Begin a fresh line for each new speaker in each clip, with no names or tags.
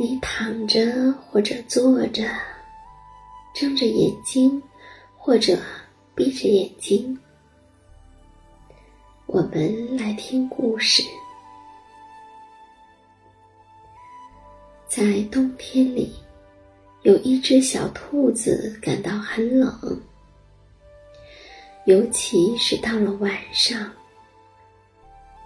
你躺着或者坐着，睁着眼睛或者闭着眼睛，我们来听故事。在冬天里，有一只小兔子感到很冷，尤其是到了晚上，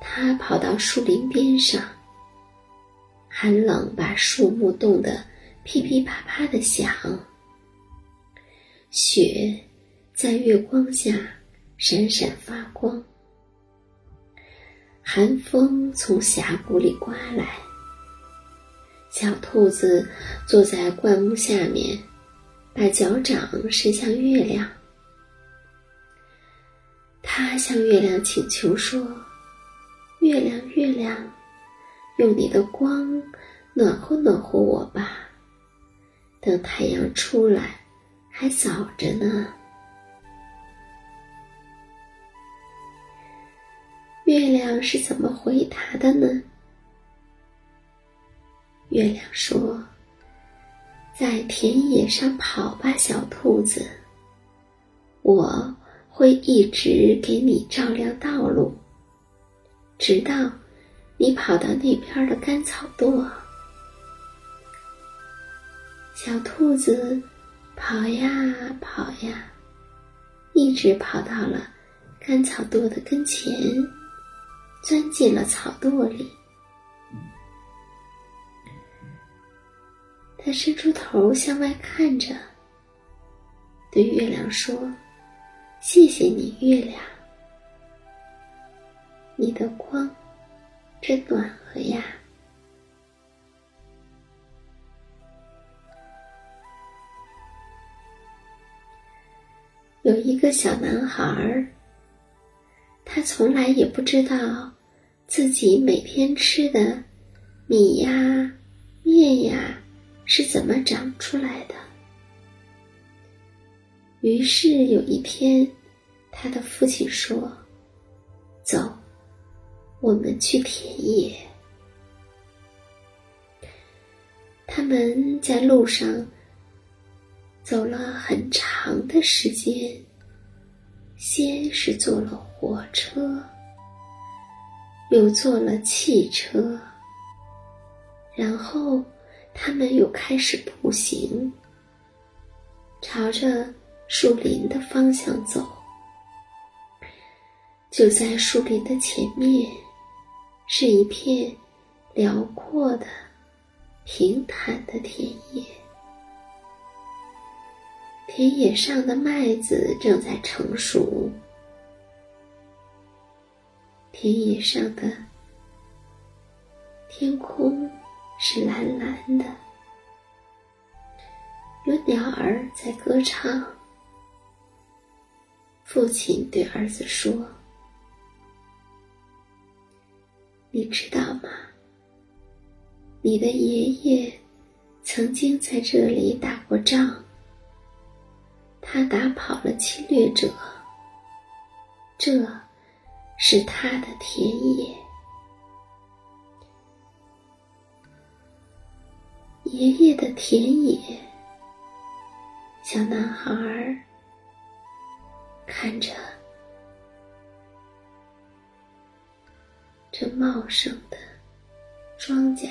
它跑到树林边上。寒冷把树木冻得噼噼啪啪的响，雪在月光下闪闪发光。寒风从峡谷里刮来，小兔子坐在灌木下面，把脚掌伸向月亮。它向月亮请求说：“月亮，月亮。”用你的光暖和暖和我吧，等太阳出来还早着呢。月亮是怎么回答的呢？月亮说：“在田野上跑吧，小兔子，我会一直给你照亮道路，直到。”你跑到那边的干草垛，小兔子跑呀跑呀，一直跑到了干草垛的跟前，钻进了草垛里。它伸出头向外看着，对月亮说：“谢谢你，月亮，你的光。”真暖和呀！有一个小男孩儿，他从来也不知道自己每天吃的米呀、面呀是怎么长出来的。于是有一天，他的父亲说：“走。”我们去田野。他们在路上走了很长的时间，先是坐了火车，又坐了汽车，然后他们又开始步行，朝着树林的方向走。就在树林的前面。是一片辽阔的、平坦的田野，田野上的麦子正在成熟，田野上的天空是蓝蓝的，有鸟儿在歌唱。父亲对儿子说。你知道吗？你的爷爷曾经在这里打过仗，他打跑了侵略者。这是他的田野。爷爷的田野，小男孩看着。这茂盛的庄稼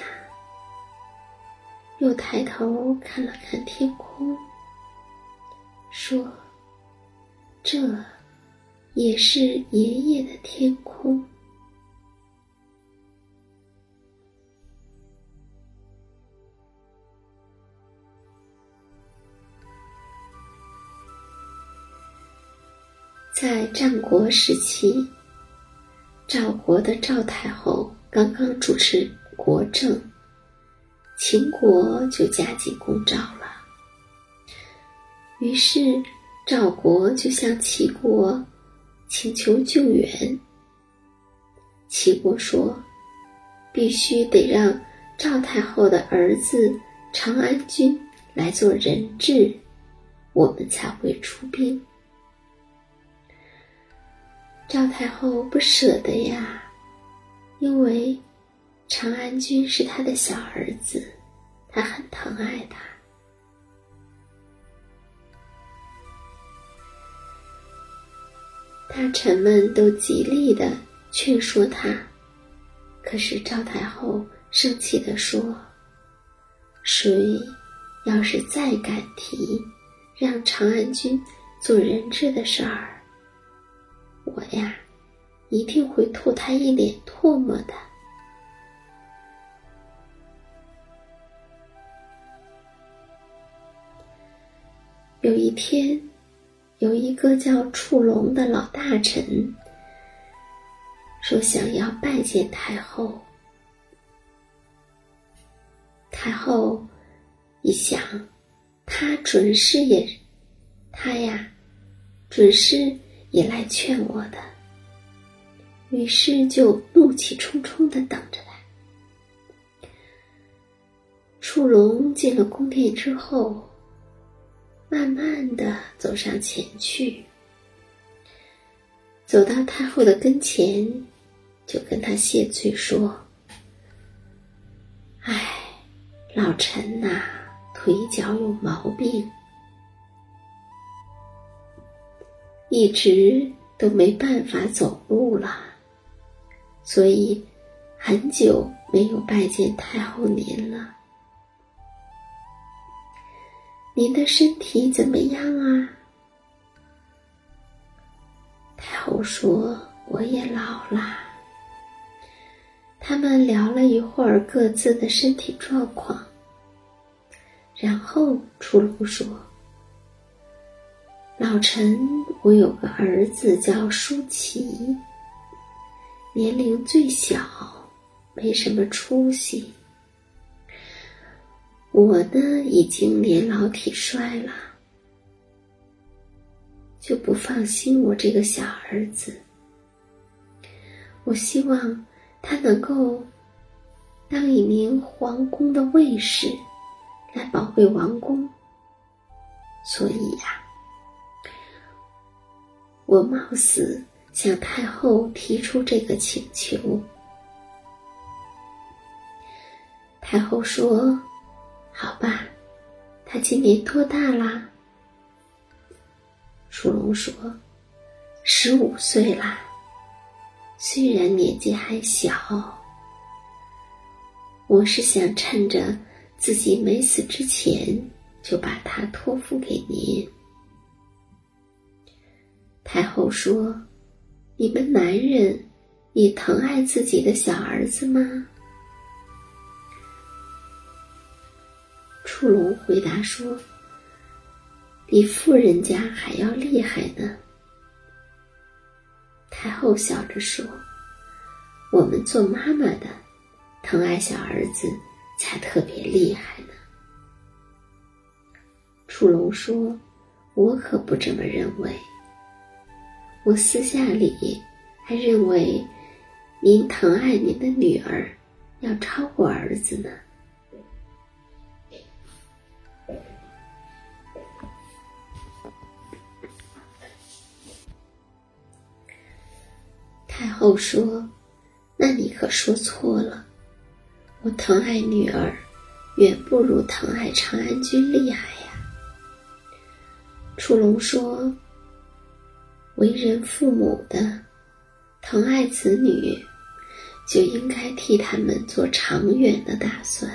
又抬头看了看天空说这也是爷爷的天空。在战国时期赵国的赵太后刚刚主持国政，秦国就加紧攻赵了。于是赵国就向齐国请求救援。齐国说：“必须得让赵太后的儿子长安君来做人质，我们才会出兵。”赵太后不舍得呀，因为长安君是她的小儿子，她很疼爱他。大臣们都极力的劝说他，可是赵太后生气的说：“谁要是再敢提让长安君做人质的事儿，”我呀，一定会吐他一脸唾沫的。有一天，有一个叫触龙的老大臣说想要拜见太后。太后一想，他准是也，他呀，准是。也来劝我的，于是就怒气冲冲的等着他。楚龙进了宫殿之后，慢慢的走上前去，走到太后的跟前，就跟他谢罪说：“哎，老臣呐，腿脚有毛病。”一直都没办法走路了，所以很久没有拜见太后您了。您的身体怎么样啊？太后说：“我也老了。”他们聊了一会儿各自的身体状况，然后出龙说。老臣，我有个儿子叫舒淇，年龄最小，没什么出息。我呢，已经年老体衰了，就不放心我这个小儿子。我希望他能够当一名皇宫的卫士，来保卫王宫。所以呀。我冒死向太后提出这个请求，太后说：“好吧，他今年多大啦？”楚龙说：“十五岁啦。虽然年纪还小，我是想趁着自己没死之前，就把他托付给您。”太后说：“你们男人也疼爱自己的小儿子吗？”楚龙回答说：“比富人家还要厉害呢。”太后笑着说：“我们做妈妈的疼爱小儿子才特别厉害呢。”楚龙说：“我可不这么认为。”我私下里还认为，您疼爱您的女儿要超过儿子呢。太后说：“那你可说错了，我疼爱女儿，远不如疼爱长安君厉害呀。”楚龙说。为人父母的，疼爱子女，就应该替他们做长远的打算。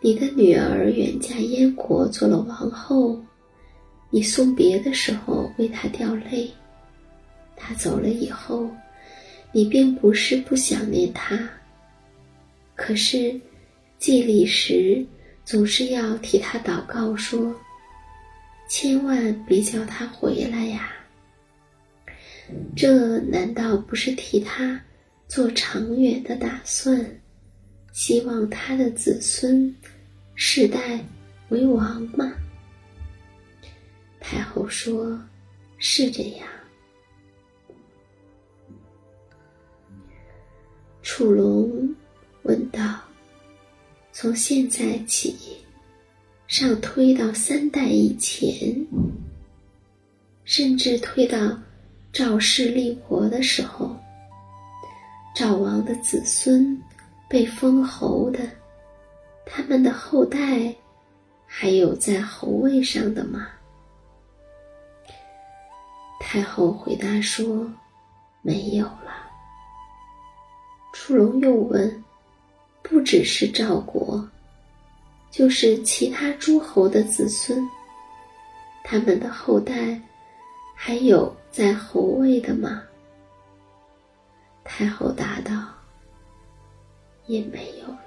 你的女儿远嫁燕国做了王后，你送别的时候为她掉泪，她走了以后，你并不是不想念她，可是祭礼时总是要替她祷告说。千万别叫他回来呀！这难道不是替他做长远的打算，希望他的子孙世代为王吗？太后说：“是这样。”楚龙问道：“从现在起，上推到三代以前，甚至推到赵氏立国的时候，赵王的子孙被封侯的，他们的后代还有在侯位上的吗？”太后回答说：“没有了。”楚龙又问：“不只是赵国，就是其他诸侯的子孙，他们的后代还有在侯位的吗？”太后答道：“也没有了。”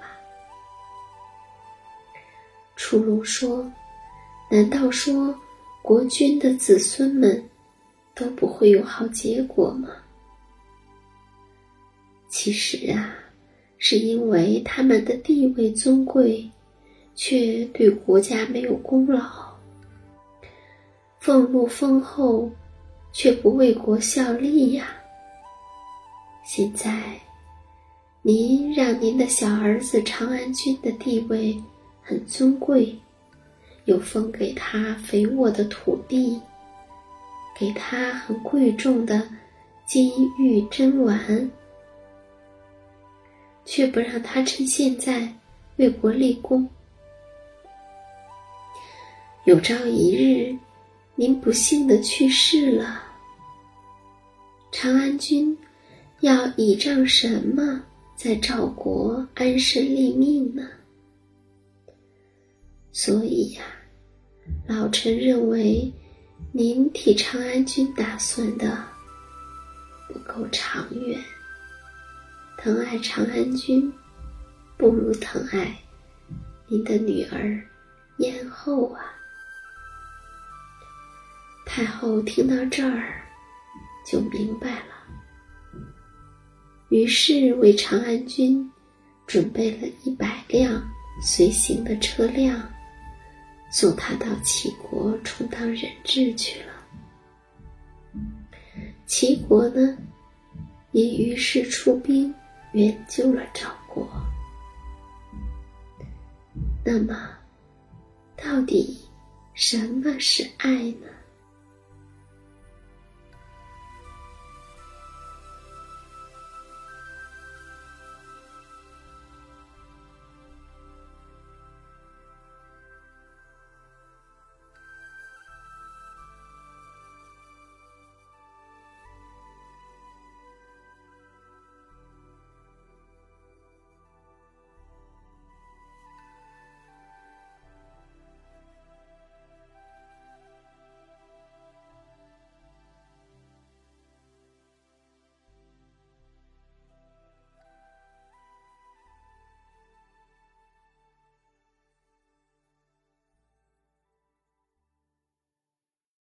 楚龙说：“难道说国君的子孙们都不会有好结果吗？”其实啊，是因为他们的地位尊贵，却对国家没有功劳；俸禄丰厚，却不为国效力呀。现在，您让您的小儿子长安君的地位很尊贵，又封给他肥沃的土地，给他很贵重的金玉珍玩。却不让他趁现在为国立功。有朝一日，您不幸的去世了，长安君要倚仗什么在赵国安身立命呢？所以呀，老臣认为，您替长安君打算的不够长远。疼爱长安君，不如疼爱您的女儿燕后啊！太后听到这儿，就明白了，于是为长安君准备了一百辆随行的车辆，送他到齐国充当人质去了。齐国呢，也于是出兵。援救了赵国，那么，到底什么是爱呢？